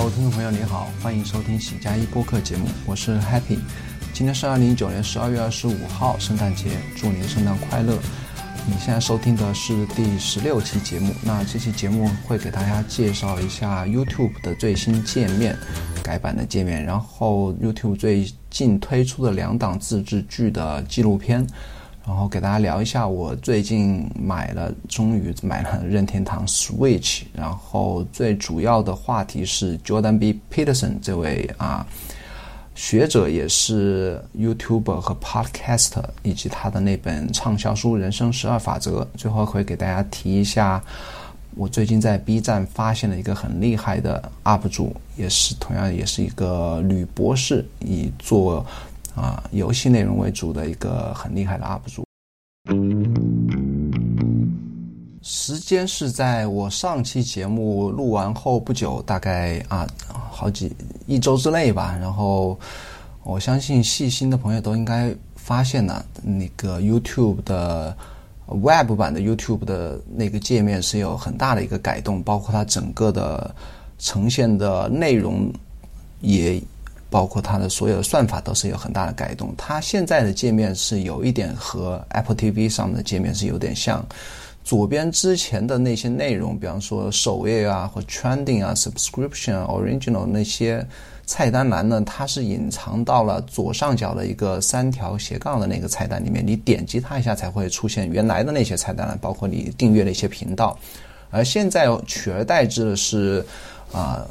各位听众朋友，你好，欢迎收听喜加一播客节目，我是 Happy。今天是二零一九年十二月二十五号，圣诞节，祝您圣诞快乐。你现在收听的是第十六期节目，那这期节目会给大家介绍一下 YouTube 的最新界面，改版的界面，然后 YouTube 最近推出的两档自制剧的纪录片。然后给大家聊一下，我最近买了，终于买了任天堂 Switch。然后最主要的话题是 Jordan B. Peterson 这位啊学者，也是 YouTuber 和 Podcaster，以及他的那本畅销书《人生十二法则》。最后会给大家提一下，我最近在 B 站发现了一个很厉害的 UP 主，也是同样也是一个女博士，以做。啊，游戏内容为主的一个很厉害的 UP 主。时间是在我上期节目录完后不久，大概啊好几一周之内吧。然后我相信细心的朋友都应该发现了，那个 YouTube 的 Web 版的 YouTube 的那个界面是有很大的一个改动，包括它整个的呈现的内容也。包括它的所有的算法都是有很大的改动。它现在的界面是有一点和 Apple TV 上的界面是有点像。左边之前的那些内容，比方说首页啊或 Trending 啊、Subscription、Original 那些菜单栏呢，它是隐藏到了左上角的一个三条斜杠的那个菜单里面。你点击它一下才会出现原来的那些菜单栏，包括你订阅的一些频道。而现在取而代之的是啊。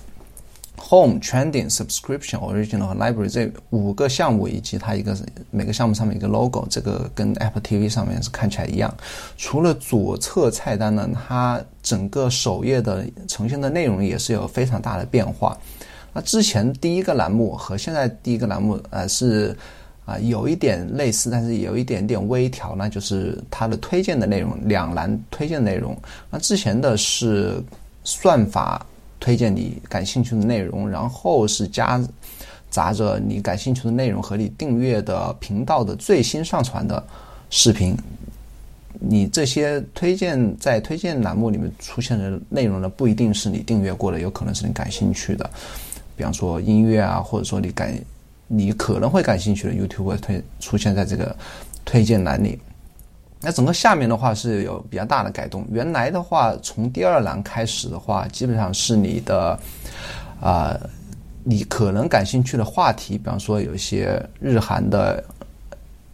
Home Trending Subscription Original 和 Library 这五个项目以及它一个每个项目上面一个 logo，这个跟 Apple TV 上面是看起来一样。除了左侧菜单呢，它整个首页的呈现的内容也是有非常大的变化。那之前第一个栏目和现在第一个栏目呃是啊有一点类似，但是有一点点微调，那就是它的推荐的内容两栏推荐内容。那之前的是算法。推荐你感兴趣的内容，然后是夹杂着你感兴趣的内容和你订阅的频道的最新上传的视频。你这些推荐在推荐栏目里面出现的内容呢，不一定是你订阅过的，有可能是你感兴趣的。比方说音乐啊，或者说你感你可能会感兴趣的 YouTube 推出现在这个推荐栏里。那整个下面的话是有比较大的改动。原来的话，从第二栏开始的话，基本上是你的，啊，你可能感兴趣的话题，比方说有一些日韩的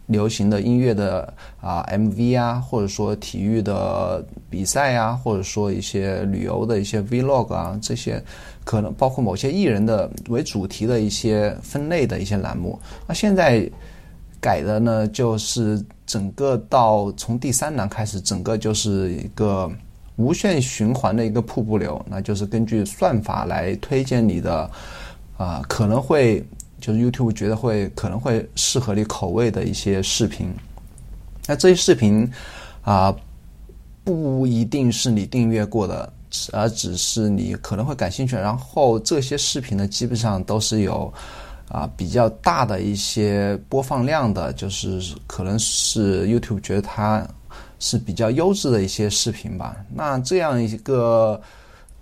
流行的音乐的啊 MV 啊，或者说体育的比赛啊，或者说一些旅游的一些 Vlog 啊，这些可能包括某些艺人的为主题的一些分类的一些栏目。那现在。改的呢，就是整个到从第三栏开始，整个就是一个无限循环的一个瀑布流，那就是根据算法来推荐你的，啊，可能会就是 YouTube 觉得会可能会适合你口味的一些视频。那这些视频啊，不一定是你订阅过的，而只是你可能会感兴趣。然后这些视频呢，基本上都是有。啊，比较大的一些播放量的，就是可能是 YouTube 觉得它是比较优质的一些视频吧。那这样一个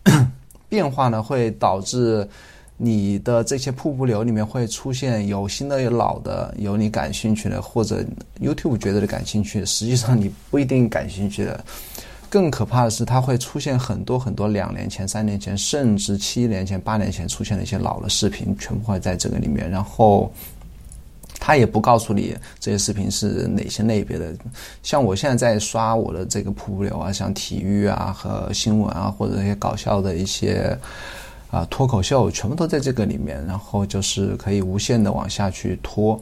变化呢，会导致你的这些瀑布流里面会出现有新的、有老的，有你感兴趣的，或者 YouTube 觉得的感兴趣，实际上你不一定感兴趣的。更可怕的是，它会出现很多很多两年前、三年前，甚至七年前、八年前出现的一些老的视频，全部会在这个里面。然后，它也不告诉你这些视频是哪些类别的。像我现在在刷我的这个瀑布流啊，像体育啊和新闻啊，或者一些搞笑的一些啊脱口秀，全部都在这个里面。然后就是可以无限的往下去拖。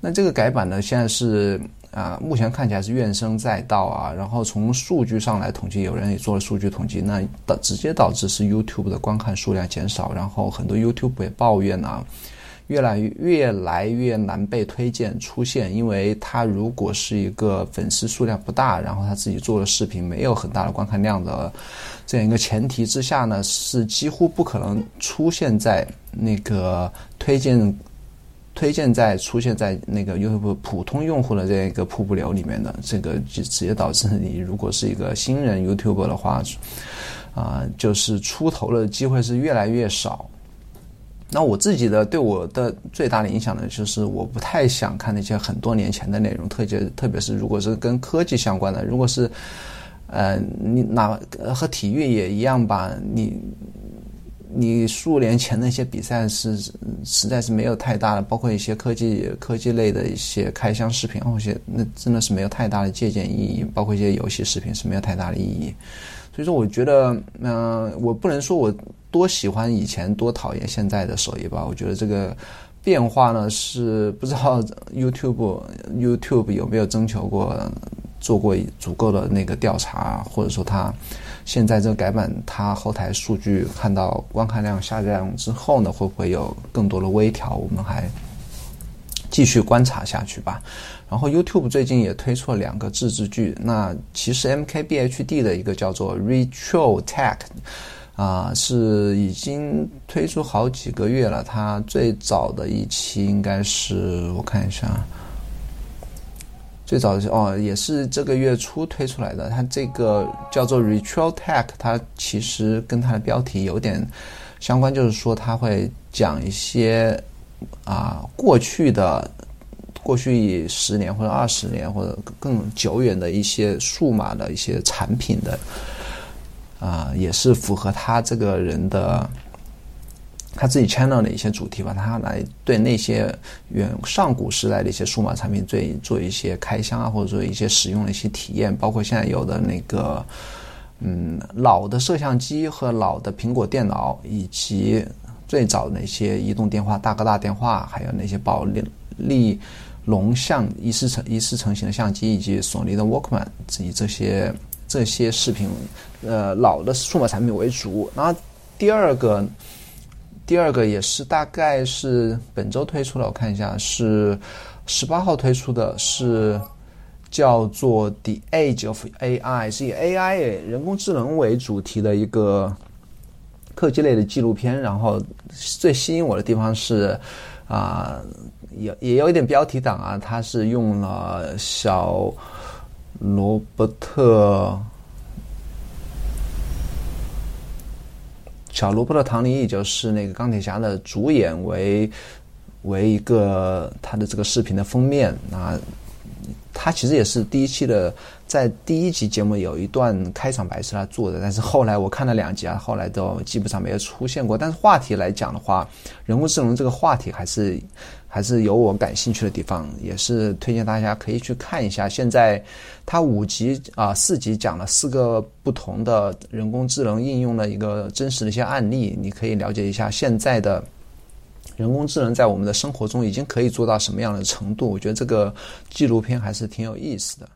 那这个改版呢，现在是。啊，目前看起来是怨声载道啊。然后从数据上来统计，有人也做了数据统计，那导直接导致是 YouTube 的观看数量减少。然后很多 YouTube 也抱怨啊，越来越来越难被推荐出现，因为他如果是一个粉丝数量不大，然后他自己做的视频没有很大的观看量的这样一个前提之下呢，是几乎不可能出现在那个推荐。推荐在出现在那个 YouTube 普通用户的这样一个瀑布流里面的，这个就直接导致你如果是一个新人 YouTube 的话，啊，就是出头的机会是越来越少。那我自己的对我的最大的影响呢，就是我不太想看那些很多年前的内容，特别特别是如果是跟科技相关的，如果是，呃，你哪和体育也一样吧，你你数年前那些比赛是实在是没有太大的，包括一些科技科技类的一些开箱视频，那些那真的是没有太大的借鉴意义，包括一些游戏视频是没有太大的意义。所以说，我觉得，嗯，我不能说我多喜欢以前，多讨厌现在的手艺吧。我觉得这个变化呢，是不知道 YouTube YouTube 有没有征求过，做过足够的那个调查，或者说它现在这个改版，它后台数据看到观看量下降之后呢，会不会有更多的微调？我们还继续观察下去吧。然后 YouTube 最近也推出了两个自制剧，那其实 MKBHD 的一个叫做 Retro Tech，啊，是已经推出好几个月了。它最早的一期应该是我看一下，最早哦，也是这个月初推出来的。它这个叫做 Retro Tech，它其实跟它的标题有点相关，就是说它会讲一些啊过去的。过去十年或者二十年或者更久远的一些数码的一些产品的，啊，也是符合他这个人的他自己 channel 的一些主题吧。他来对那些远上古时代的一些数码产品做做一些开箱啊，或者说一些使用的一些体验，包括现在有的那个嗯老的摄像机和老的苹果电脑，以及最早的那些移动电话、大哥大电话，还有那些宝利利。龙像一次成一次成型的相机，以及索尼的 Walkman，以及这些这些视频，呃，老的数码产品为主。然后第二个，第二个也是大概是本周推出的，我看一下是十八号推出的，是叫做《The Age of AI》，是以 AI 人工智能为主题的一个科技类的纪录片。然后最吸引我的地方是啊。也也有一点标题党啊，他是用了小罗伯特小罗伯特唐尼，也就是那个钢铁侠的主演为为一个他的这个视频的封面啊。他其实也是第一期的，在第一集节目有一段开场白是他做的，但是后来我看了两集啊，后来都基本上没有出现过。但是话题来讲的话，人工智能这个话题还是还是有我感兴趣的地方，也是推荐大家可以去看一下。现在它五集啊四集讲了四个不同的人工智能应用的一个真实的一些案例，你可以了解一下现在的。人工智能在我们的生活中已经可以做到什么样的程度？我觉得这个纪录片还是挺有意思的。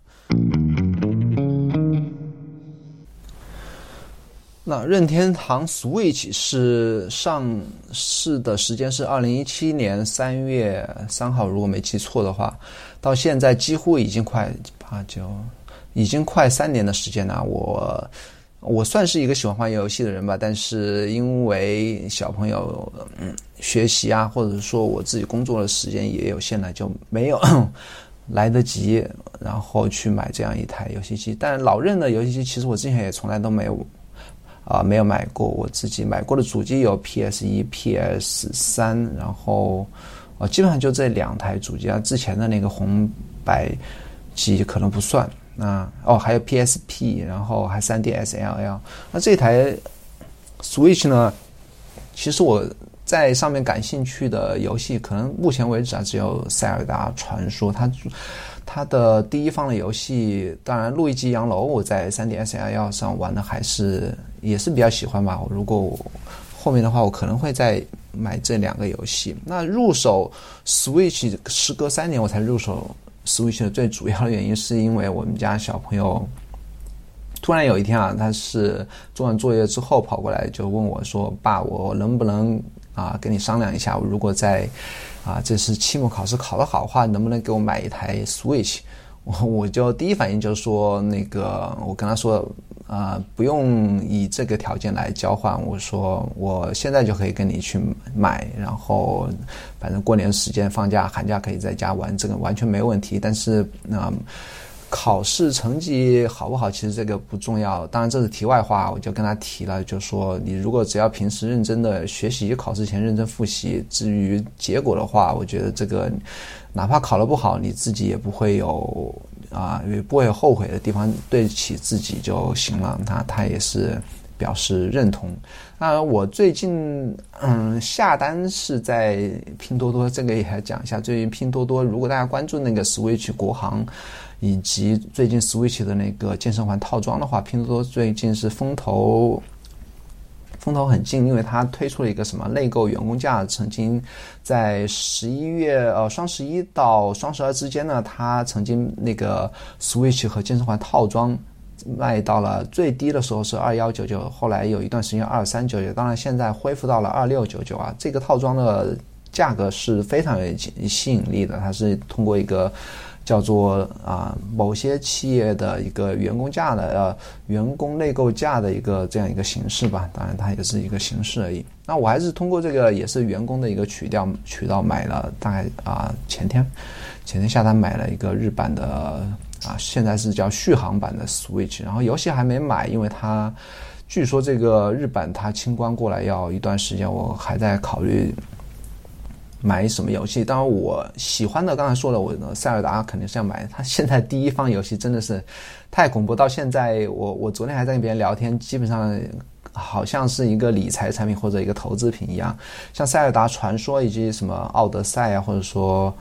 那任天堂 Switch 是上市的时间是二零一七年三月三号，如果没记错的话，到现在几乎已经快八九，已经快三年的时间了。我。我算是一个喜欢玩游戏的人吧，但是因为小朋友嗯学习啊，或者说我自己工作的时间也有限了，就没有来得及，然后去买这样一台游戏机。但老任的游戏机，其实我之前也从来都没有啊没有买过。我自己买过的主机有 PS 一、PS 三，然后啊基本上就这两台主机啊。之前的那个红白机可能不算。那哦，还有 PSP，然后还 3DS LL。那这台 Switch 呢？其实我在上面感兴趣的游戏，可能目前为止啊，只有《塞尔达传说》。它的第一方的游戏，当然《路易吉洋楼》，我在 3DS LL 上玩的还是也是比较喜欢吧。如果我后面的话，我可能会再买这两个游戏。那入手 Switch，时隔三年我才入手。Switch 的最主要的原因是因为我们家小朋友突然有一天啊，他是做完作业之后跑过来就问我说：“爸，我能不能啊跟你商量一下？我如果在啊这是期末考试考得好的话，能不能给我买一台 Switch？” 我我就第一反应就是说那个我跟他说。啊，不用以这个条件来交换。我说我现在就可以跟你去买，然后反正过年时间放假、寒假可以在家玩，这个完全没问题。但是那考试成绩好不好，其实这个不重要。当然这是题外话，我就跟他提了，就说你如果只要平时认真的学习，考试前认真复习，至于结果的话，我觉得这个哪怕考得不好，你自己也不会有啊，也不会有后悔的地方，对得起自己就行了。他他也是表示认同。那我最近嗯下单是在拼多多，这个也还讲一下。最近拼多多，如果大家关注那个 Switch 国行。以及最近 Switch 的那个健身环套装的话，拼多多最近是风头风头很劲，因为它推出了一个什么内购员工价，曾经在十一月呃双十一到双十二之间呢，它曾经那个 Switch 和健身环套装卖到了最低的时候是二幺九九，后来有一段时间二三九九，当然现在恢复到了二六九九啊，这个套装的价格是非常有吸引力的，它是通过一个。叫做啊，某些企业的一个员工价的呃，员工内购价的一个这样一个形式吧，当然它也是一个形式而已。那我还是通过这个也是员工的一个渠道渠道买了，大概啊前天 前天下单买了一个日版的啊，现在是叫续航版的 Switch，然后游戏还没买，因为它据说这个日版它清关过来要一段时间，我还在考虑。买什么游戏？当然，我喜欢的刚才说了，我的塞尔达肯定是要买。它现在第一方游戏真的是太恐怖，到现在我我昨天还在跟别人聊天，基本上好像是一个理财产品或者一个投资品一样。像塞尔达传说以及什么奥德赛啊，或者说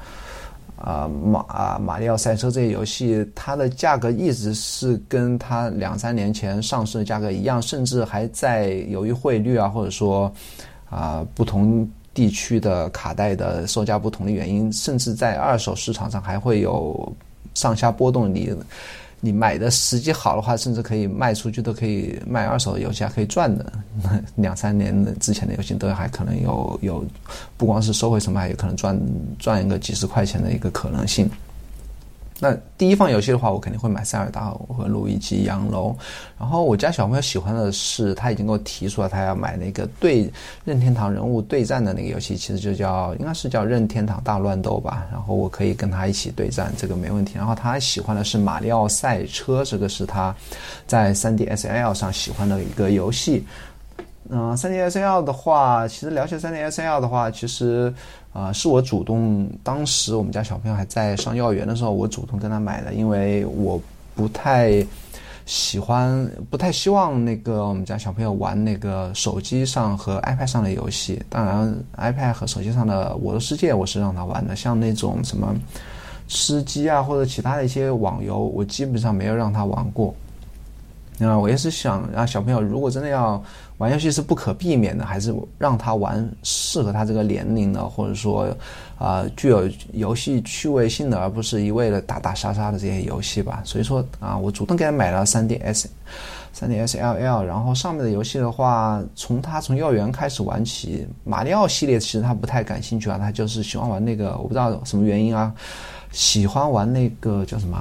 啊马啊马里奥赛车这些游戏，它的价格一直是跟它两三年前上市的价格一样，甚至还在由于汇率啊，或者说啊不同。地区的卡带的售价不同的原因，甚至在二手市场上还会有上下波动。你你买的时机好的话，甚至可以卖出去，都可以卖二手的游戏还可以赚的。两三年之前的游戏都还可能有有，不光是收回成本，还有可能赚赚一个几十块钱的一个可能性。那第一方游戏的话，我肯定会买塞尔达和路易吉洋楼。然后我家小朋友喜欢的是，他已经给我提出了他要买那个对任天堂人物对战的那个游戏，其实就叫应该是叫任天堂大乱斗吧。然后我可以跟他一起对战，这个没问题。然后他喜欢的是马里奥赛车，这个是他在 3DSL 上喜欢的一个游戏。嗯，3DSL 的话，其实了解 3DSL 的话，其实。啊，是我主动，当时我们家小朋友还在上幼儿园的时候，我主动跟他买的，因为我不太喜欢，不太希望那个我们家小朋友玩那个手机上和 iPad 上的游戏。当然，iPad 和手机上的《我的世界》我是让他玩的，像那种什么吃鸡啊或者其他的一些网游，我基本上没有让他玩过。那我也是想让小朋友，如果真的要玩游戏是不可避免的，还是让他玩适合他这个年龄的，或者说，啊，具有游戏趣味性的，而不是一味的打打杀杀的这些游戏吧。所以说啊，我主动给他买了 3DS，3DS LL，然后上面的游戏的话，从他从幼儿园开始玩起，马里奥系列其实他不太感兴趣啊，他就是喜欢玩那个，我不知道什么原因啊，喜欢玩那个叫什么？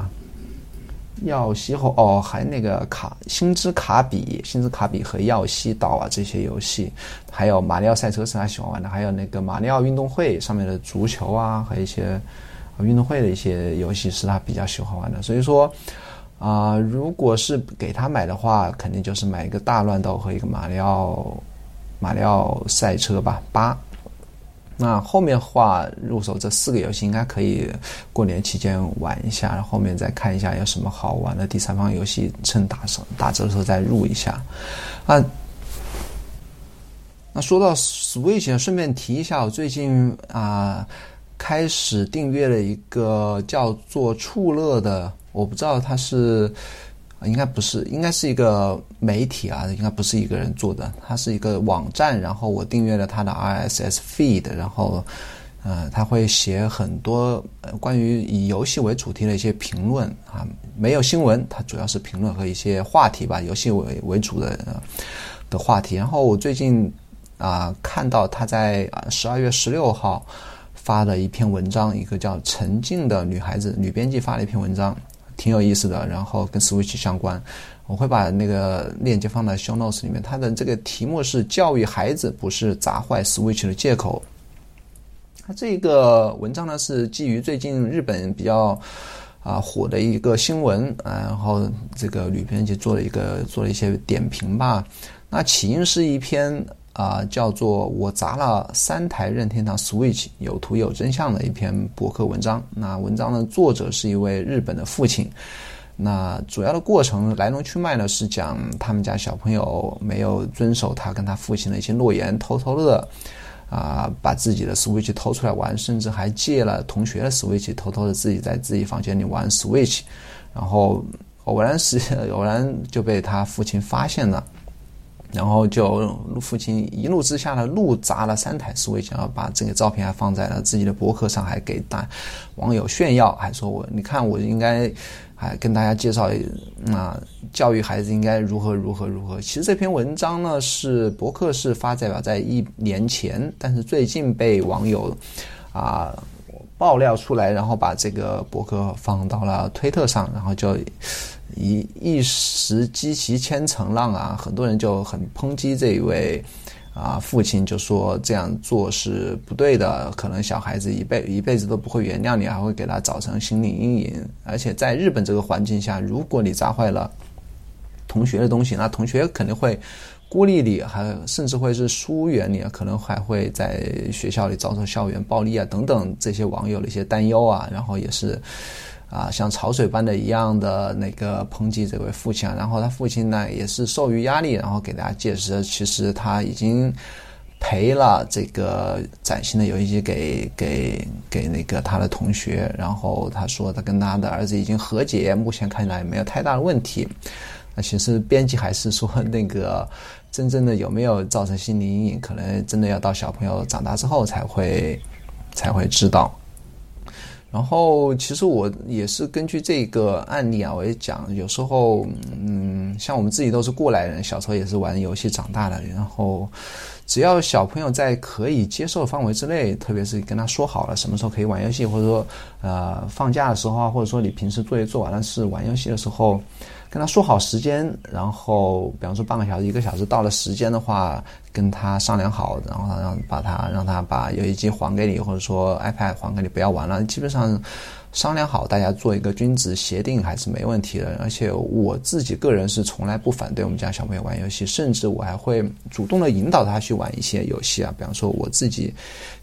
耀西后哦，还那个卡星之卡比、星之卡比和耀西岛啊这些游戏，还有马里奥赛车是他喜欢玩的，还有那个马里奥运动会上面的足球啊和一些运动会的一些游戏是他比较喜欢玩的。所以说啊，如果是给他买的话，肯定就是买一个大乱斗和一个马里奥马里奥赛车吧，八。那后面话入手这四个游戏应该可以过年期间玩一下，然后后面再看一下有什么好玩的第三方游戏，趁打折打折的时候再入一下。啊，那说到 Switch，顺便提一下，我最近啊开始订阅了一个叫做触乐的，我不知道它是。应该不是，应该是一个媒体啊，应该不是一个人做的，它是一个网站。然后我订阅了它的 RSS feed，然后，呃，他会写很多关于以游戏为主题的一些评论啊，没有新闻，它主要是评论和一些话题吧，游戏为为主的的话题。然后我最近啊看到他在十二月十六号发了一篇文章，一个叫陈静的女孩子女编辑发了一篇文章。挺有意思的，然后跟 Switch 相关，我会把那个链接放在 Show Notes 里面。它的这个题目是“教育孩子不是砸坏 Switch 的借口”。它这个文章呢是基于最近日本比较啊火的一个新闻啊，然后这个女编辑做了一个做了一些点评吧。那起因是一篇啊叫做“我砸了三台任天堂 Switch，有图有真相”的一篇博客文章。那文章的作者是一位日本的父亲。那主要的过程来龙去脉呢，是讲他们家小朋友没有遵守他跟他父亲的一些诺言，偷偷的啊把自己的 Switch 偷出来玩，甚至还借了同学的 Switch，偷偷的自己在自己房间里玩 Switch，然后偶然时 偶然就被他父亲发现了。然后就父亲一怒之下呢，怒砸了三台 Switch，然后把这个照片还放在了自己的博客上，还给大网友炫耀，还说我你看我应该还跟大家介绍啊，教育孩子应该如何如何如何。其实这篇文章呢是博客是发在表在一年前，但是最近被网友啊爆料出来，然后把这个博客放到了推特上，然后就。一一时激起千层浪啊！很多人就很抨击这一位啊父亲，就说这样做是不对的，可能小孩子一辈一辈子都不会原谅你，还会给他造成心理阴影。而且在日本这个环境下，如果你砸坏了同学的东西，那同学肯定会孤立你，还甚至会是疏远你，可能还会在学校里遭受校园暴力啊等等这些网友的一些担忧啊，然后也是。啊，像潮水般的一样的那个抨击这位父亲，然后他父亲呢也是受于压力，然后给大家解释，其实他已经赔了这个崭新的游戏机给给给那个他的同学，然后他说他跟他的儿子已经和解，目前看来没有太大的问题。那其实编辑还是说那个真正的有没有造成心理阴影，可能真的要到小朋友长大之后才会才会知道。然后，其实我也是根据这个案例啊，我也讲，有时候，嗯，像我们自己都是过来人，小时候也是玩游戏长大的。然后，只要小朋友在可以接受的范围之内，特别是跟他说好了什么时候可以玩游戏，或者说，呃，放假的时候啊，或者说你平时作业做完了是玩游戏的时候。跟他说好时间，然后比方说半个小时、一个小时到了时间的话，跟他商量好，然后让把他让他把游戏机还给你，或者说 iPad 还给你，不要玩了。基本上商量好，大家做一个君子协定还是没问题的。而且我自己个人是从来不反对我们家小朋友玩游戏，甚至我还会主动的引导他去玩一些游戏啊。比方说我自己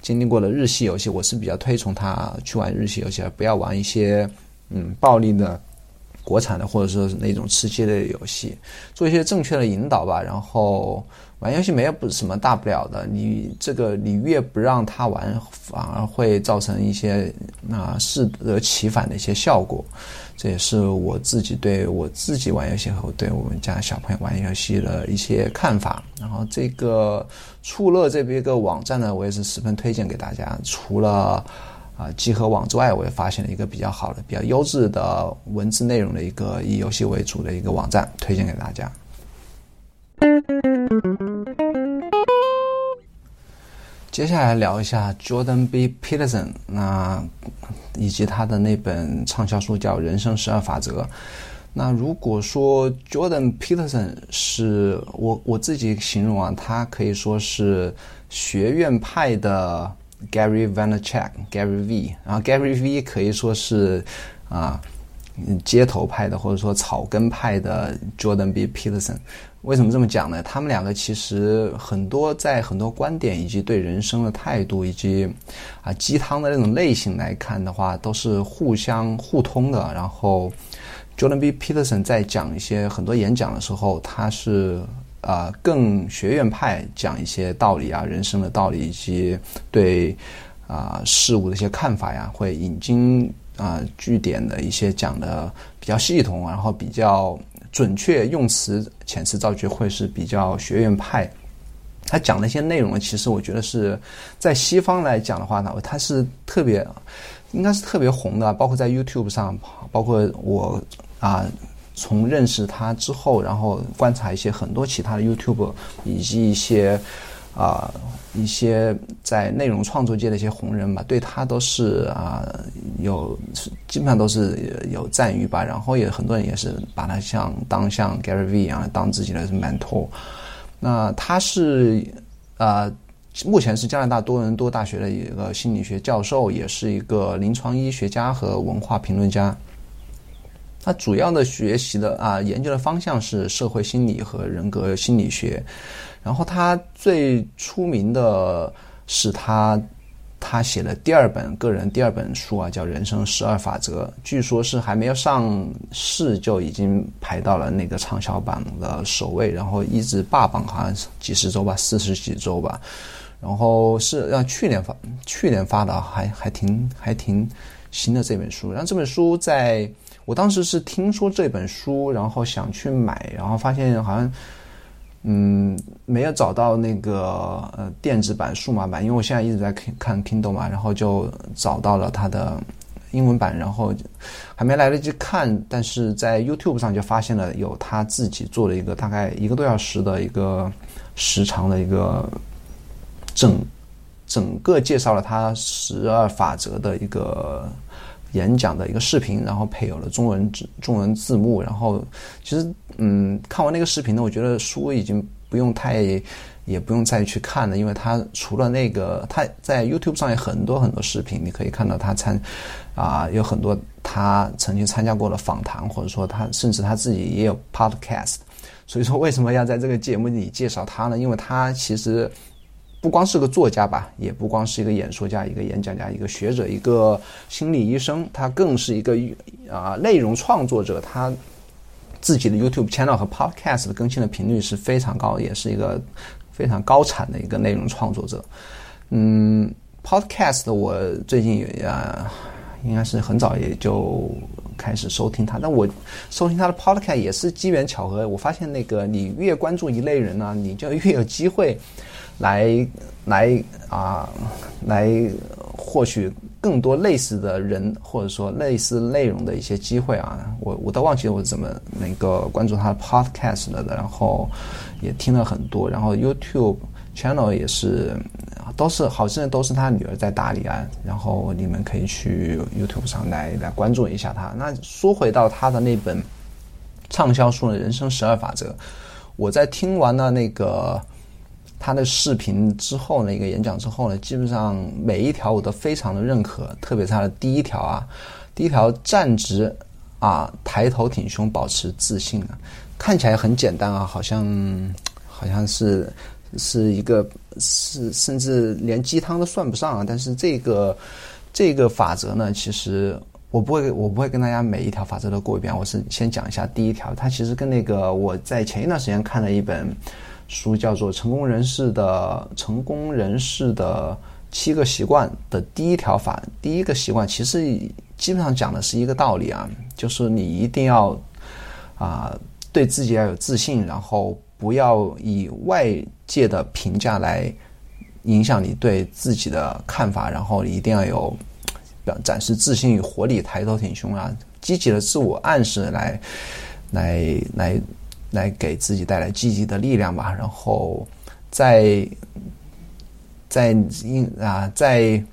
经历过的日系游戏，我是比较推崇他去玩日系游戏，而不要玩一些嗯暴力的。国产的或者说是那种吃鸡类的游戏，做一些正确的引导吧。然后玩游戏没有不什么大不了的，你这个你越不让他玩，反而会造成一些那适得其反的一些效果。这也是我自己对我自己玩游戏和对我们家小朋友玩游戏的一些看法。然后这个触乐这边一个网站呢，我也是十分推荐给大家。除了啊，集合网之外，我也发现了一个比较好的、比较优质的文字内容的一个以游戏为主的一个网站，推荐给大家。接下来聊一下 Jordan B. Peterson，那以及他的那本畅销书叫《人生十二法则》。那如果说 Jordan Peterson 是我我自己形容啊，他可以说是学院派的。Gary Vaynerchuk，Gary V，然后 Gary V 可以说是啊街头派的或者说草根派的 Jordan B Peterson。为什么这么讲呢？他们两个其实很多在很多观点以及对人生的态度以及啊鸡汤的那种类型来看的话，都是互相互通的。然后 Jordan B Peterson 在讲一些很多演讲的时候，他是。啊，更学院派讲一些道理啊，人生的道理以及对啊事物的一些看法呀，会引经啊据典的一些讲的比较系统，然后比较准确，用词遣词造句会是比较学院派。他讲的一些内容，其实我觉得是在西方来讲的话呢，他是特别应该是特别红的，包括在 YouTube 上，包括我啊。从认识他之后，然后观察一些很多其他的 YouTube 以及一些啊一些在内容创作界的一些红人吧，对他都是啊有基本上都是有赞誉吧。然后也很多人也是把他像当像 Gary V 一样当自己的 mentor。那他是啊目前是加拿大多伦多大学的一个心理学教授，也是一个临床医学家和文化评论家。他主要的学习的啊研究的方向是社会心理和人格心理学，然后他最出名的是他他写的第二本个人第二本书啊，叫《人生十二法则》，据说是还没有上市就已经排到了那个畅销榜的首位，然后一直霸榜好像几十周吧，四十几周吧，然后是让去年发去年发的，还还挺还挺新的这本书，然后这本书在。我当时是听说这本书，然后想去买，然后发现好像，嗯，没有找到那个呃电子版、数码版，因为我现在一直在看 Kindle 嘛，然后就找到了它的英文版，然后还没来得及看，但是在 YouTube 上就发现了有他自己做了一个大概一个多小时的一个时长的一个整整个介绍了他十二法则的一个。演讲的一个视频，然后配有了中文字中文字幕，然后其实嗯，看完那个视频呢，我觉得书已经不用太，也不用再去看了，因为他除了那个他在 YouTube 上有很多很多视频，你可以看到他参啊有很多他曾经参加过的访谈，或者说他甚至他自己也有 Podcast，所以说为什么要在这个节目里介绍他呢？因为他其实。不光是个作家吧，也不光是一个演说家、一个演讲家、一个学者、一个心理医生，他更是一个啊内容创作者。他自己的 YouTube channel 和 Podcast 的更新的频率是非常高，也是一个非常高产的一个内容创作者。嗯，Podcast 我最近也啊，应该是很早也就开始收听他，但我收听他的 Podcast 也是机缘巧合。我发现那个你越关注一类人呢，你就越有机会。来来啊，来获取更多类似的人或者说类似内容的一些机会啊！我我都忘记我怎么那个关注他的 podcast 了的，然后也听了很多，然后 YouTube channel 也是都是好像都是他女儿在打理啊，然后你们可以去 YouTube 上来来关注一下他。那说回到他的那本畅销书的《人生十二法则》，我在听完了那个。他的视频之后呢，一个演讲之后呢，基本上每一条我都非常的认可，特别是他的第一条啊，第一条站直啊，抬头挺胸，保持自信啊，看起来很简单啊，好像好像是是一个是甚至连鸡汤都算不上啊，但是这个这个法则呢，其实我不会我不会跟大家每一条法则都过一遍，我是先讲一下第一条，它其实跟那个我在前一段时间看了一本。书叫做《成功人士的成功人士的七个习惯》的第一条法，第一个习惯其实基本上讲的是一个道理啊，就是你一定要啊对自己要有自信，然后不要以外界的评价来影响你对自己的看法，然后你一定要有表展示自信与活力，抬头挺胸啊，积极的自我暗示来来。来来给自己带来积极的力量吧，然后在在应啊在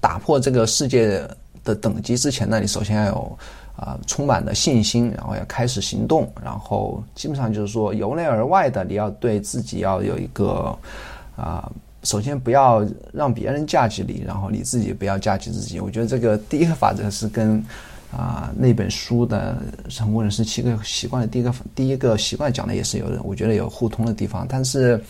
打破这个世界的等级之前呢，你首先要有啊充满了信心，然后要开始行动，然后基本上就是说由内而外的，你要对自己要有一个啊，首先不要让别人价值你，然后你自己不要价值自己。我觉得这个第一个法则是跟。啊，那本书的成功人士七个习惯的第一个第一个习惯讲的也是有的，我觉得有互通的地方。但是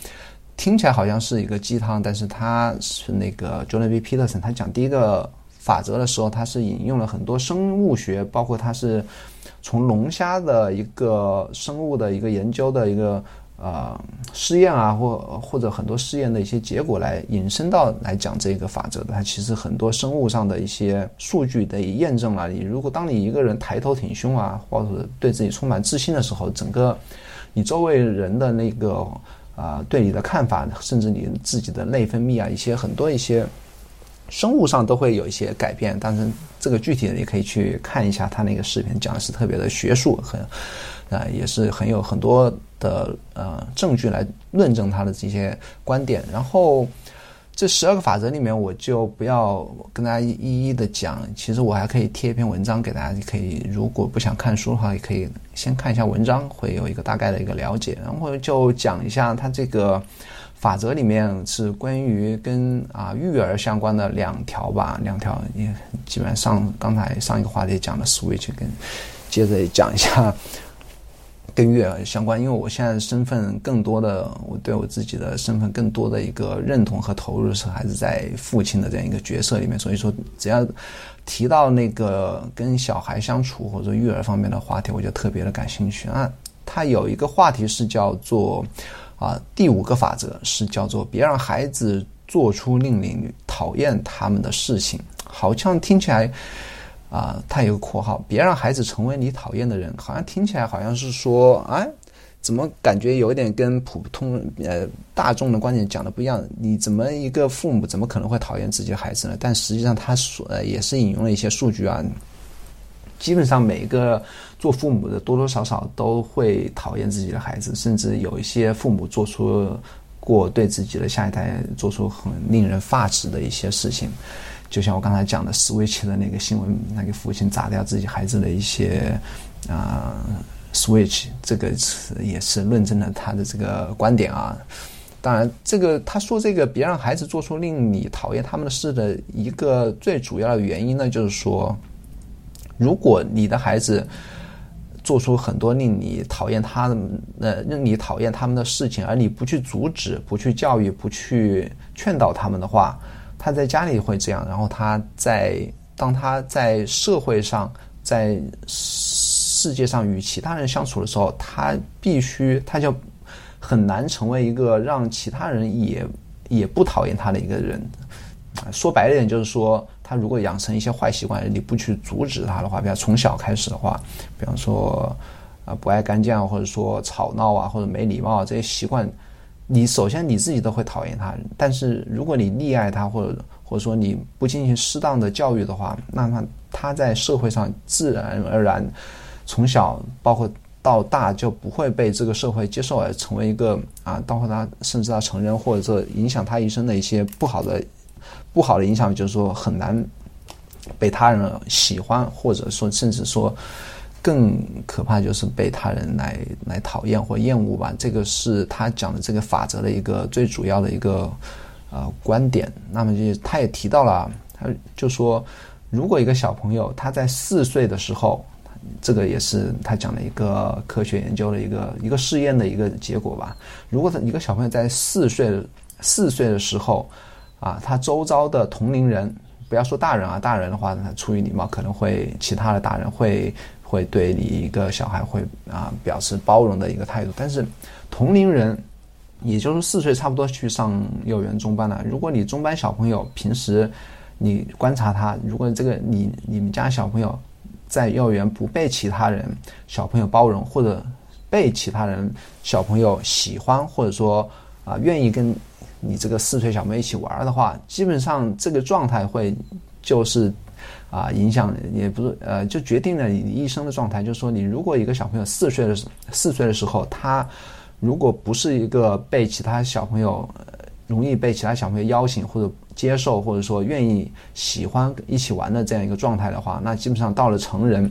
听起来好像是一个鸡汤，但是他是那个 Jordan B. Peterson，他讲第一个法则的时候，他是引用了很多生物学，包括他是从龙虾的一个生物的一个研究的一个。呃，试验啊，或或者很多试验的一些结果来引申到来讲这个法则的，它其实很多生物上的一些数据得以验证了。你如果当你一个人抬头挺胸啊，或者对自己充满自信的时候，整个你周围人的那个啊对你的看法，甚至你自己的内分泌啊，一些很多一些生物上都会有一些改变。但是这个具体的，你可以去看一下他那个视频，讲的是特别的学术，很啊也是很有很多。的呃证据来论证他的这些观点，然后这十二个法则里面，我就不要跟大家一一的讲。其实我还可以贴一篇文章给大家，可以如果不想看书的话，也可以先看一下文章，会有一个大概的一个了解。然后就讲一下他这个法则里面是关于跟啊育儿相关的两条吧，两条也基本上刚才上一个话题讲的 switch 跟。接着讲一下跟育儿相关，因为我现在身份更多的，我对我自己的身份更多的一个认同和投入是还是在父亲的这样一个角色里面，所以说只要提到那个跟小孩相处或者育儿方面的话题，我就特别的感兴趣啊。他有一个话题是叫做啊第五个法则是叫做别让孩子做出令你讨厌他们的事情，好像听起来。啊，他有个括号，别让孩子成为你讨厌的人，好像听起来好像是说，哎，怎么感觉有点跟普通呃大众的观点讲的不一样？你怎么一个父母怎么可能会讨厌自己的孩子呢？但实际上他所呃也是引用了一些数据啊，基本上每一个做父母的多多少少都会讨厌自己的孩子，甚至有一些父母做出过对自己的下一代做出很令人发指的一些事情。就像我刚才讲的，Switch 的那个新闻，那个父亲砸掉自己孩子的一些啊，Switch 这个词也是论证了他的这个观点啊。当然，这个他说这个别让孩子做出令你讨厌他们的事的一个最主要的原因呢，就是说，如果你的孩子做出很多令你讨厌他的呃令你讨厌他们的事情，而你不去阻止、不去教育、不去劝导他们的话。他在家里会这样，然后他在当他在社会上、在世界上与其他人相处的时候，他必须他就很难成为一个让其他人也也不讨厌他的一个人。说白了点，就是说，他如果养成一些坏习惯，你不去阻止他的话，比方从小开始的话，比方说啊不爱干净啊，或者说吵闹啊，或者没礼貌这些习惯。你首先你自己都会讨厌他，但是如果你溺爱他，或者或者说你不进行适当的教育的话，那么他在社会上自然而然从小包括到大就不会被这个社会接受，而成为一个啊，包括他甚至到成人或者说影响他一生的一些不好的不好的影响，就是说很难被他人喜欢，或者说甚至说。更可怕就是被他人来来讨厌或厌恶吧，这个是他讲的这个法则的一个最主要的一个呃观点。那么就他也提到了，他就说，如果一个小朋友他在四岁的时候，这个也是他讲的一个科学研究的一个一个试验的一个结果吧。如果他一个小朋友在四岁四岁的时候啊，他周遭的同龄人，不要说大人啊，大人的话，他出于礼貌可能会其他的大人会。会对你一个小孩会啊表示包容的一个态度，但是同龄人，也就是四岁差不多去上幼儿园中班了。如果你中班小朋友平时你观察他，如果这个你你们家小朋友在幼儿园不被其他人小朋友包容，或者被其他人小朋友喜欢，或者说啊愿意跟你这个四岁小朋友一起玩的话，基本上这个状态会就是。啊，影响也不是呃，就决定了你一生的状态。就是说，你如果一个小朋友四岁的四岁的时候，他如果不是一个被其他小朋友容易被其他小朋友邀请或者接受，或者说愿意喜欢一起玩的这样一个状态的话，那基本上到了成人，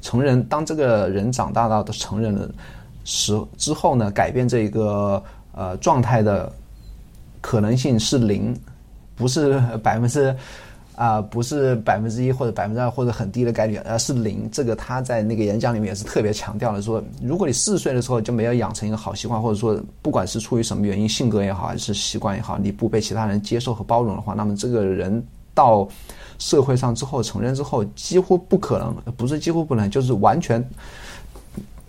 成人当这个人长大到的成人的时之后呢，改变这一个呃状态的可能性是零，不是百分之。啊，不是百分之一或者百分之二或者很低的概率，而是零。这个他在那个演讲里面也是特别强调的，说如果你四十岁的时候就没有养成一个好习惯，或者说不管是出于什么原因，性格也好还是习惯也好，你不被其他人接受和包容的话，那么这个人到社会上之后成人之后，几乎不可能，不是几乎不能，就是完全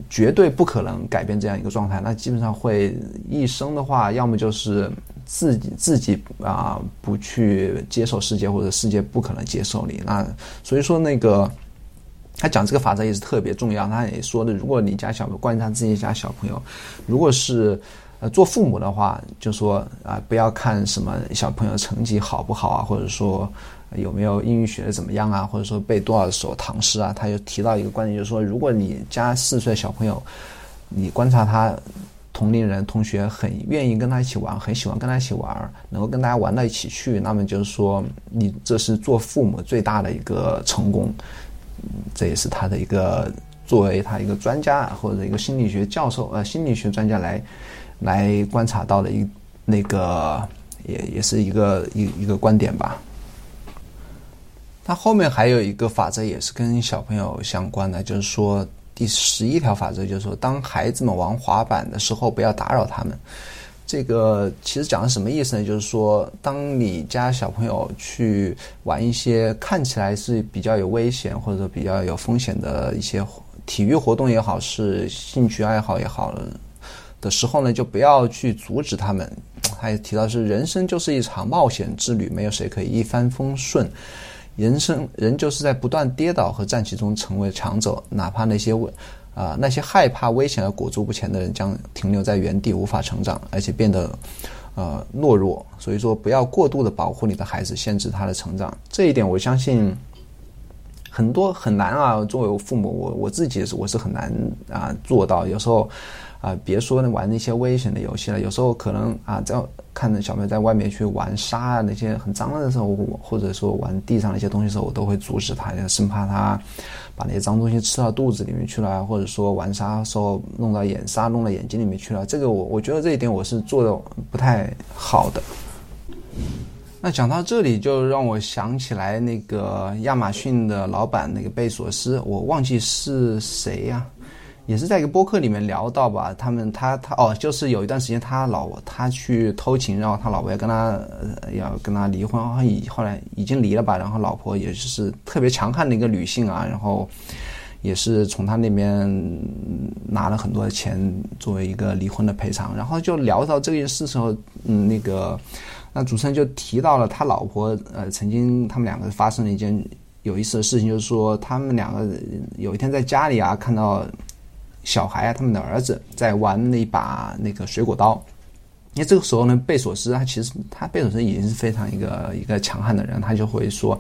绝对不可能改变这样一个状态。那基本上会一生的话，要么就是。自己自己啊，不去接受世界，或者世界不可能接受你。那所以说，那个他讲这个法则也是特别重要。他也说的，如果你家小，观察自己家小朋友，如果是呃做父母的话，就说啊，不要看什么小朋友成绩好不好啊，或者说有没有英语学的怎么样啊，或者说背多少首唐诗啊。他就提到一个观点，就是说，如果你家四岁小朋友，你观察他。同龄人、同学很愿意跟他一起玩，很喜欢跟他一起玩，能够跟大家玩到一起去，那么就是说，你这是做父母最大的一个成功。这也是他的一个作为他一个专家或者一个心理学教授呃心理学专家来来观察到的一那个也也是一个一一个观点吧。他后面还有一个法则也是跟小朋友相关的，就是说第十一条法则就是说，当孩子们玩滑板的时候，不要打扰他们。这个其实讲的什么意思呢？就是说，当你家小朋友去玩一些看起来是比较有危险或者比较有风险的一些体育活动也好，是兴趣爱好也好的时候呢，就不要去阻止他们。他也提到是人生就是一场冒险之旅，没有谁可以一帆风顺。人生人就是在不断跌倒和站起中成为强者，哪怕那些危啊那些害怕危险而裹足不前的人将停留在原地，无法成长，而且变得呃懦弱。所以说，不要过度的保护你的孩子，限制他的成长。这一点，我相信很多很难啊。作为我父母，我我自己是我是很难啊做到。有时候。啊，别说玩那些危险的游戏了，有时候可能啊，在看着小朋友在外面去玩沙啊那些很脏的时候，或者说玩地上的一些东西的时候，我都会阻止他，生怕他把那些脏东西吃到肚子里面去了，或者说玩沙的时候弄到眼沙弄到眼睛里面去了。这个我我觉得这一点我是做的不太好的。那讲到这里，就让我想起来那个亚马逊的老板那个贝索斯，我忘记是谁呀。也是在一个播客里面聊到吧，他们他他哦，就是有一段时间他老他去偷情，然后他老婆要跟他要跟他离婚，后已后来已经离了吧，然后老婆也就是特别强悍的一个女性啊，然后也是从他那边拿了很多钱作为一个离婚的赔偿，然后就聊到这件事时候，嗯，那个那主持人就提到了他老婆呃曾经他们两个发生了一件有意思的事情，就是说他们两个有一天在家里啊看到。小孩啊，他们的儿子在玩那把那个水果刀，因为这个时候呢，贝索斯他其实他贝索斯已经是非常一个一个强悍的人，他就会说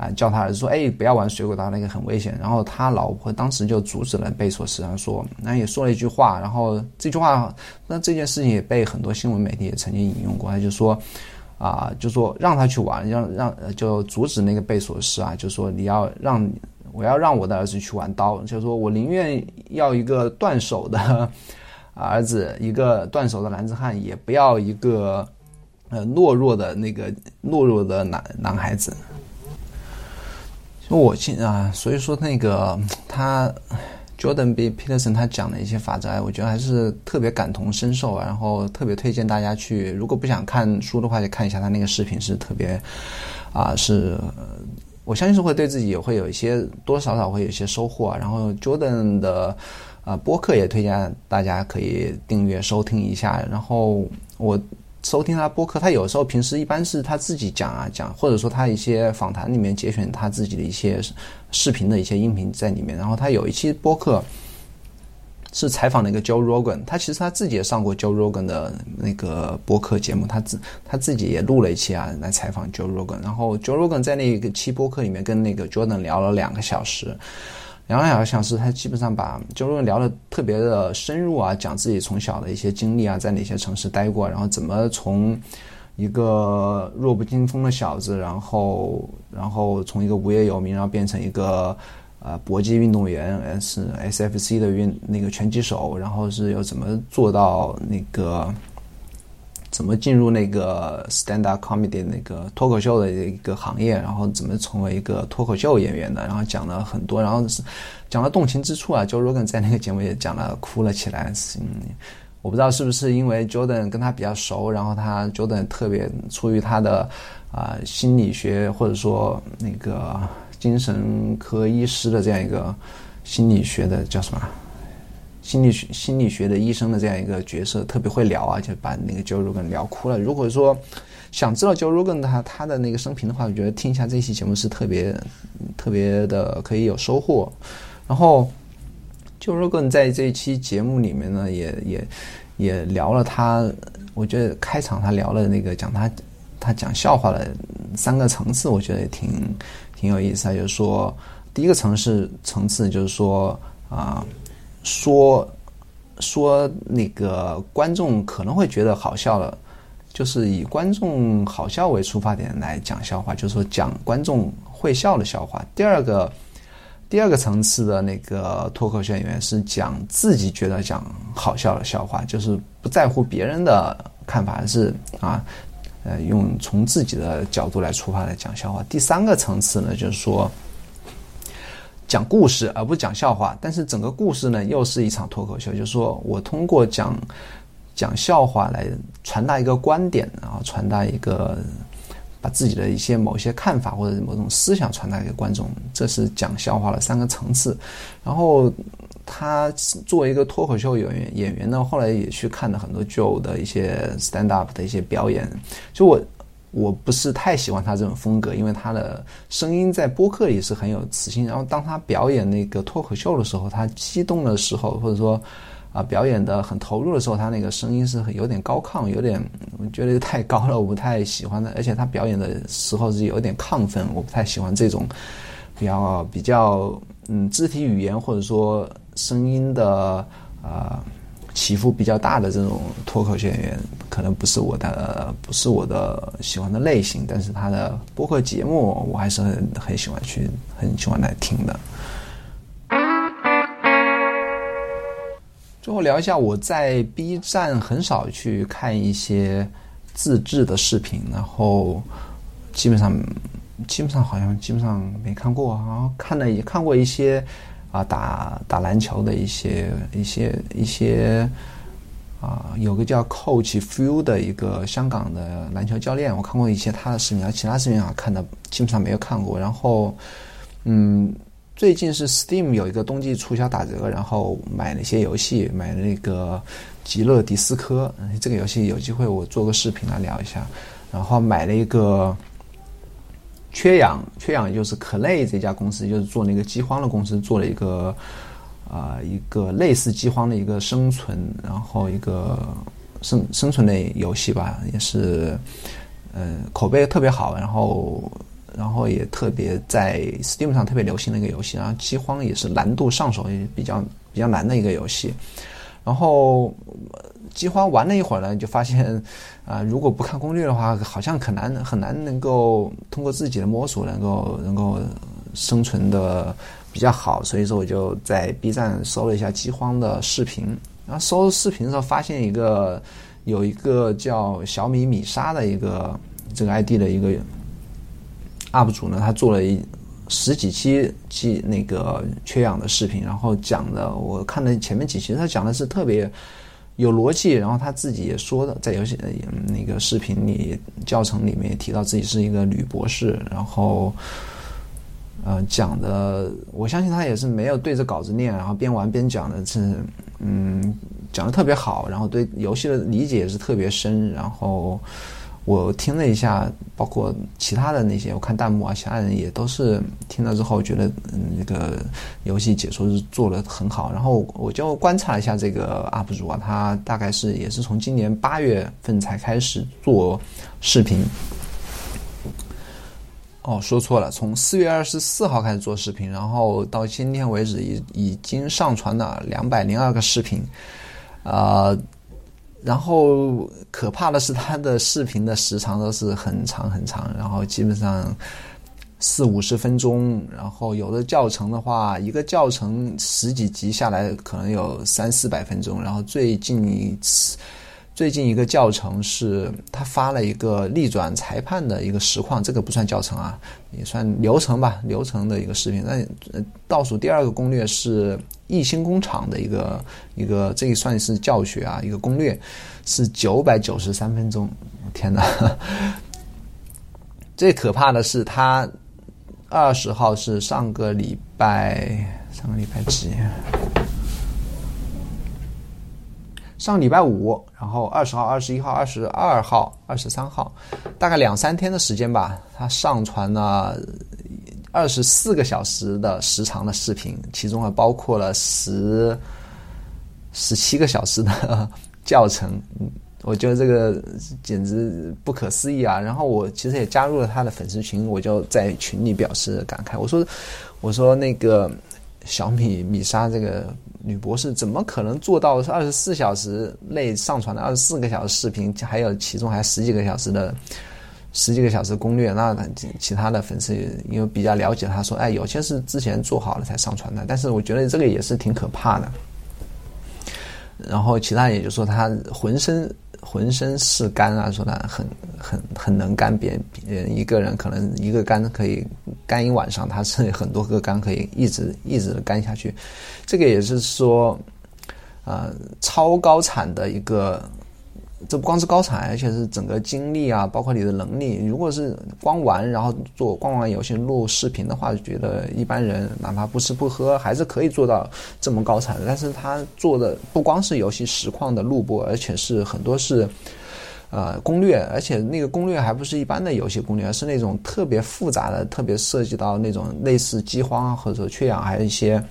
啊，叫他儿子说，哎，不要玩水果刀，那个很危险。然后他老婆当时就阻止了贝索斯，然后说，那也说了一句话，然后这句话，那这件事情也被很多新闻媒体也曾经引用过，他就说啊，就说让他去玩，让让就阻止那个贝索斯啊，就说你要让。我要让我的儿子去玩刀，就说我宁愿要一个断手的 儿子，一个断手的男子汉，也不要一个呃懦弱的那个懦弱的男男孩子。我现啊，所以说那个他 Jordan B Peterson 他讲的一些法则，我觉得还是特别感同身受。然后特别推荐大家去，如果不想看书的话，就看一下他那个视频，是特别啊是。我相信是会对自己也会有一些多多少少会有一些收获。然后 Jordan 的啊播客也推荐大家可以订阅收听一下。然后我收听他播客，他有时候平时一般是他自己讲啊讲，或者说他一些访谈里面节选他自己的一些视频的一些音频在里面。然后他有一期播客。是采访那个 Joe Rogan，他其实他自己也上过 Joe Rogan 的那个播客节目，他自他自己也录了一期啊，来采访 Joe Rogan。然后 Joe Rogan 在那个期播客里面跟那个 Jordan 聊了两个小时，两个小时小时，他基本上把就是聊的特别的深入啊，讲自己从小的一些经历啊，在哪些城市待过，然后怎么从一个弱不禁风的小子，然后然后从一个无业游民，然后变成一个。啊，搏击运动员是 SFC 的运那个拳击手，然后是又怎么做到那个，怎么进入那个 stand up comedy 那个脱口秀的一个行业，然后怎么成为一个脱口秀演员的，然后讲了很多，然后是讲了动情之处啊，Joe Rogan 在那个节目也讲了，哭了起来。嗯，我不知道是不是因为 Jordan 跟他比较熟，然后他 Jordan 特别出于他的啊心理学或者说那个。精神科医师的这样一个心理学的叫什么？心理学心理学的医生的这样一个角色，特别会聊啊，就把那个 Joe Rogan 聊哭了。如果说想知道 Joe Rogan 他他的那个生平的话，我觉得听一下这期节目是特别特别的可以有收获。然后 Joe Rogan 在这一期节目里面呢，也也也聊了他，我觉得开场他聊了那个讲他他讲笑话的三个层次，我觉得也挺。挺有意思啊，就是说，第一个层次层次就是说啊，说说那个观众可能会觉得好笑的，就是以观众好笑为出发点来讲笑话，就是说讲观众会笑的笑话。第二个第二个层次的那个脱口秀演员是讲自己觉得讲好笑的笑话，就是不在乎别人的看法，是啊。呃，用从自己的角度来出发来讲笑话。第三个层次呢，就是说讲故事而不讲笑话，但是整个故事呢又是一场脱口秀，就是说我通过讲讲笑话来传达一个观点，然后传达一个。把自己的一些某些看法或者某种思想传达给观众，这是讲笑话的三个层次。然后他作为一个脱口秀演员，演员呢，后来也去看了很多旧的一些 stand up 的一些表演。就我我不是太喜欢他这种风格，因为他的声音在播客里是很有磁性。然后当他表演那个脱口秀的时候，他激动的时候，或者说。啊，表演的很投入的时候，他那个声音是有点高亢，有点我觉得太高了，我不太喜欢的。而且他表演的时候是有点亢奋，我不太喜欢这种比较比较嗯肢体语言或者说声音的啊起伏比较大的这种脱口秀演员，可能不是我的不是我的喜欢的类型。但是他的播客节目，我还是很很喜欢去很喜欢来听的。最后聊一下，我在 B 站很少去看一些自制的视频，然后基本上基本上好像基本上没看过，然后看了也看过一些啊打打篮球的一些一些一些啊有个叫 Coach Few 的一个香港的篮球教练，我看过一些他的视频，其他视频啊看的基本上没有看过，然后嗯。最近是 Steam 有一个冬季促销打折，然后买了一些游戏，买了那个《极乐迪斯科》这个游戏，有机会我做个视频来聊一下。然后买了一个缺氧，缺氧就是 Clay 这家公司，就是做那个饥荒的公司，做了一个啊一个类似饥荒的一个生存，然后一个生生存类游戏吧，也是呃口碑特别好，然后。然后也特别在 Steam 上特别流行的一个游戏，然后饥荒也是难度上手也比较比较难的一个游戏。然后饥荒玩了一会儿呢，就发现 啊，如果不看攻略的话，好像很难很难能够通过自己的摸索能够能够生存的比较好。所以说我就在 B 站搜了一下饥荒的视频，然后搜视频的时候发现一个有一个叫小米米莎的一个这个 ID 的一个。UP 主呢，他做了一十几期期那个缺氧的视频，然后讲的我看了前面几期，他讲的是特别有逻辑，然后他自己也说的，在游戏那个视频里教程里面也提到自己是一个女博士，然后呃讲的，我相信他也是没有对着稿子念，然后边玩边讲的是嗯讲的特别好，然后对游戏的理解也是特别深，然后。我听了一下，包括其他的那些，我看弹幕啊，其他人也都是听了之后觉得，嗯，那个游戏解说是做的很好。然后我就观察了一下这个 UP 主啊，他大概是也是从今年八月份才开始做视频。哦，说错了，从四月二十四号开始做视频，然后到今天为止已已经上传了两百零二个视频，啊。然后可怕的是，他的视频的时长都是很长很长，然后基本上四五十分钟。然后有的教程的话，一个教程十几集下来可能有三四百分钟。然后最近一次。最近一个教程是他发了一个逆转裁判的一个实况，这个不算教程啊，也算流程吧，流程的一个视频。那倒数第二个攻略是艺兴工厂的一个一个，这也算是教学啊，一个攻略是九百九十三分钟。天哪！最可怕的是他二十号是上个礼拜，上个礼拜几？上礼拜五，然后二十号、二十一号、二十二号、二十三号，大概两三天的时间吧，他上传了二十四个小时的时长的视频，其中还包括了十十七个小时的 教程。我觉得这个简直不可思议啊！然后我其实也加入了他的粉丝群，我就在群里表示感慨，我说：“我说那个小米米莎这个。”女博士怎么可能做到二十四小时内上传的二十四个小时视频，还有其中还十几个小时的十几个小时攻略？那其他的粉丝因为比较了解，他说：“哎，有些是之前做好了才上传的。”但是我觉得这个也是挺可怕的。然后其他也就说他浑身浑身是肝啊，说他很很很能干，别人一个人可能一个肝可以干一晚上，他是很多个肝可以一直一直的干下去。这个也是说，呃，超高产的一个。这不光是高产，而且是整个精力啊，包括你的能力。如果是光玩，然后做光玩游戏、录视频的话，就觉得一般人哪怕不吃不喝，还是可以做到这么高产。但是他做的不光是游戏实况的录播，而且是很多是呃攻略，而且那个攻略还不是一般的游戏攻略，而是那种特别复杂的、特别涉及到那种类似饥荒或者缺氧，还有一些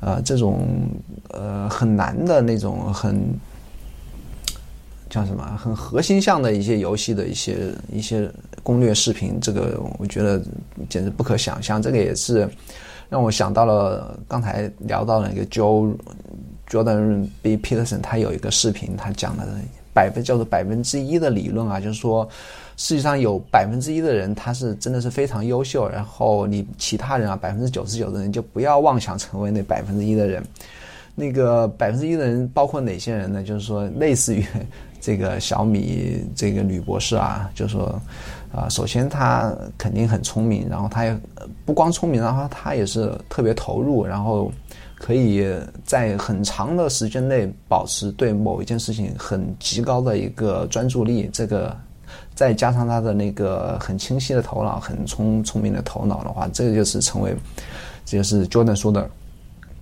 呃这种呃很难的那种很。叫什么很核心向的一些游戏的一些一些攻略视频，这个我觉得简直不可想象。这个也是让我想到了刚才聊到的那个 Joe Jordan B Peterson，他有一个视频，他讲的百分叫做百分之一的理论啊，就是说世界上有百分之一的人他是真的是非常优秀，然后你其他人啊百分之九十九的人就不要妄想成为那百分之一的人。那个百分之一的人包括哪些人呢？就是说类似于。这个小米这个女博士啊，就说，啊，首先她肯定很聪明，然后她也不光聪明，然后她也是特别投入，然后可以在很长的时间内保持对某一件事情很极高的一个专注力。这个再加上她的那个很清晰的头脑，很聪聪明的头脑的话，这个就是成为，这就是 Jordan 说的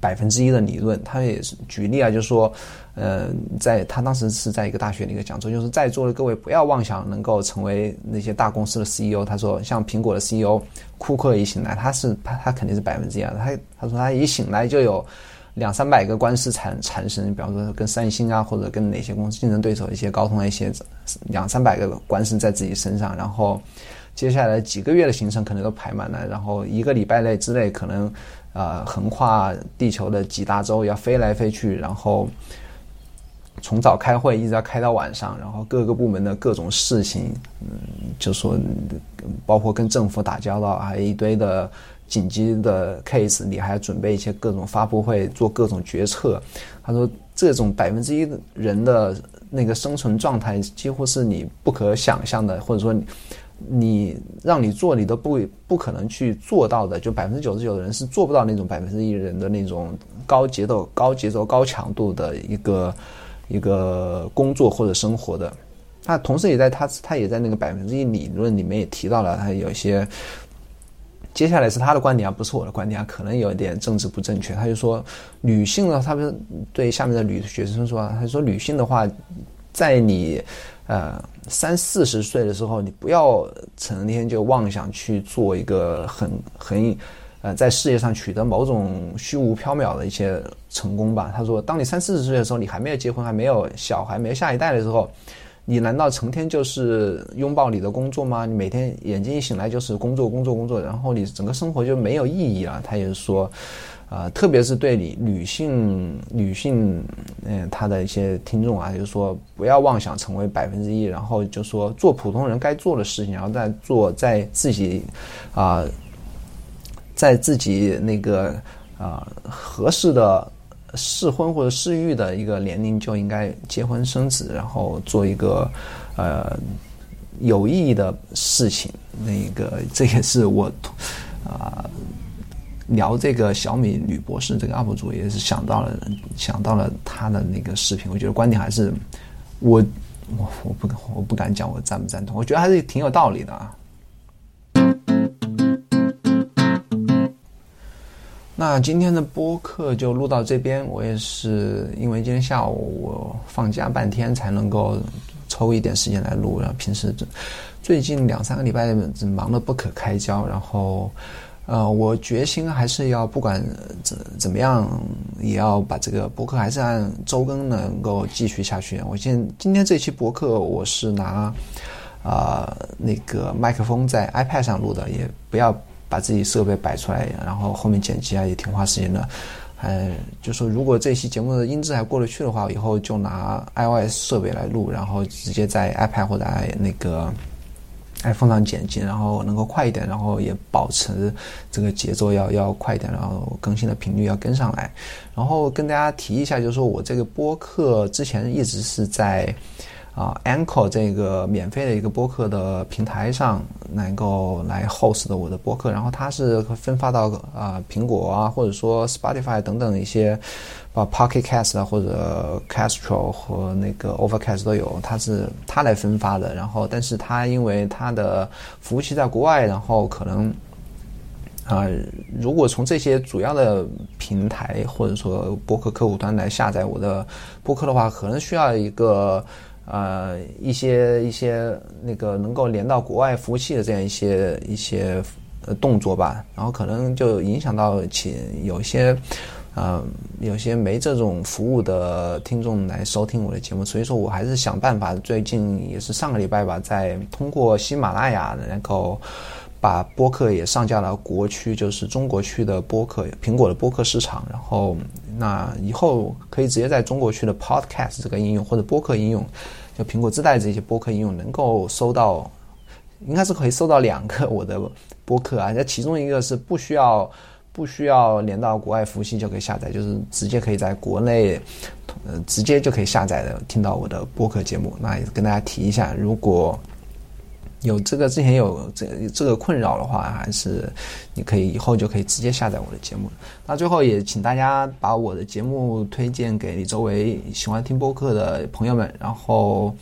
百分之一的理论。他也是举例啊，就是说。呃，在他当时是在一个大学的一个讲座，就是在座的各位不要妄想能够成为那些大公司的 CEO。他说，像苹果的 CEO 库克一醒来，他是他他肯定是百分之一啊。他他说他一醒来就有两三百个官司产产生，比方说跟三星啊或者跟哪些公司竞争对手一些高通的一些两三百个官司在自己身上，然后接下来几个月的行程可能都排满了，然后一个礼拜内之内可能呃横跨地球的几大洲要飞来飞去，然后。从早开会一直要开到晚上，然后各个部门的各种事情，嗯，就说包括跟政府打交道，还一堆的紧急的 case，你还要准备一些各种发布会，做各种决策。他说，这种百分之一人的那个生存状态，几乎是你不可想象的，或者说你让你做，你都不不可能去做到的。就百分之九十九的人是做不到那种百分之一人的那种高节奏、高节奏、高强度的一个。一个工作或者生活的，他同时也在他他也在那个百分之一理论里面也提到了，他有一些，接下来是他的观点，啊不是我的观点啊，可能有点政治不正确。他就说，女性呢，他们对下面的女学生说，他说女性的话，在你呃三四十岁的时候，你不要成天就妄想去做一个很很。呃，在事业上取得某种虚无缥缈的一些成功吧。他说，当你三四十岁的时候，你还没有结婚，还没有小孩，没有下一代的时候，你难道成天就是拥抱你的工作吗？你每天眼睛一醒来就是工作，工作，工作，然后你整个生活就没有意义了。他也是说，啊，特别是对你女性女性，嗯，他的一些听众啊，就是说不要妄想成为百分之一，然后就说做普通人该做的事情，然后再做在自己啊。在自己那个啊合适的适婚或者适育的一个年龄就应该结婚生子，然后做一个呃有意义的事情。那个这也是我啊聊这个小米女博士这个 UP 主也是想到了想到了他的那个视频，我觉得观点还是我我我不我不敢讲我赞不赞同，我觉得还是挺有道理的啊。那今天的播客就录到这边。我也是因为今天下午我放假半天才能够抽一点时间来录。然后平时最近两三个礼拜忙得不可开交。然后呃，我决心还是要不管怎怎么样，也要把这个博客还是按周更能够继续下去。我现今天这期博客我是拿啊那个麦克风在 iPad 上录的，也不要。把自己设备摆出来，然后后面剪辑啊也挺花时间的。嗯，就说如果这期节目的音质还过得去的话，以后就拿 iOS 设备来录，然后直接在 iPad 或者 i 那个 iPhone 上剪辑，然后能够快一点，然后也保持这个节奏要要快一点，然后更新的频率要跟上来。然后跟大家提一下，就是说我这个播客之前一直是在。啊，Anchor 这个免费的一个播客的平台上，能够来 host 的我的播客，然后它是分发到啊苹果啊，或者说 Spotify 等等一些，把 Pocket Cast 啊或者 Castro 和那个 Overcast 都有，它是它来分发的。然后，但是它因为它的服务器在国外，然后可能啊，如果从这些主要的平台或者说播客客户端来下载我的播客的话，可能需要一个。呃，一些一些那个能够连到国外服务器的这样一些一些呃动作吧，然后可能就影响到请有些呃有些没这种服务的听众来收听我的节目，所以说我还是想办法，最近也是上个礼拜吧，在通过喜马拉雅能够。把播客也上架了国区，就是中国区的播客，苹果的播客市场。然后，那以后可以直接在中国区的 Podcast 这个应用或者播客应用，就苹果自带这些播客应用，能够搜到，应该是可以搜到两个我的播客啊。那其中一个是不需要不需要连到国外服务器就可以下载，就是直接可以在国内，呃，直接就可以下载的听到我的播客节目。那也跟大家提一下，如果。有这个之前有这这个困扰的话，还是你可以以后就可以直接下载我的节目。那最后也请大家把我的节目推荐给你周围喜欢听播客的朋友们，然后。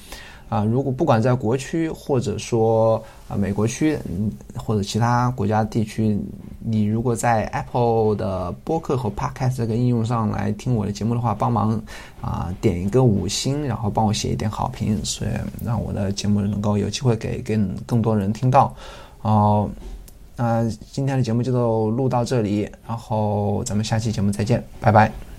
啊，如果不管在国区，或者说啊美国区，嗯或者其他国家地区，你如果在 Apple 的播客和 Podcast 这个应用上来听我的节目的话，帮忙啊点一个五星，然后帮我写一点好评，所以让我的节目能够有机会给更更多人听到。哦，那今天的节目就录到这里，然后咱们下期节目再见，拜拜。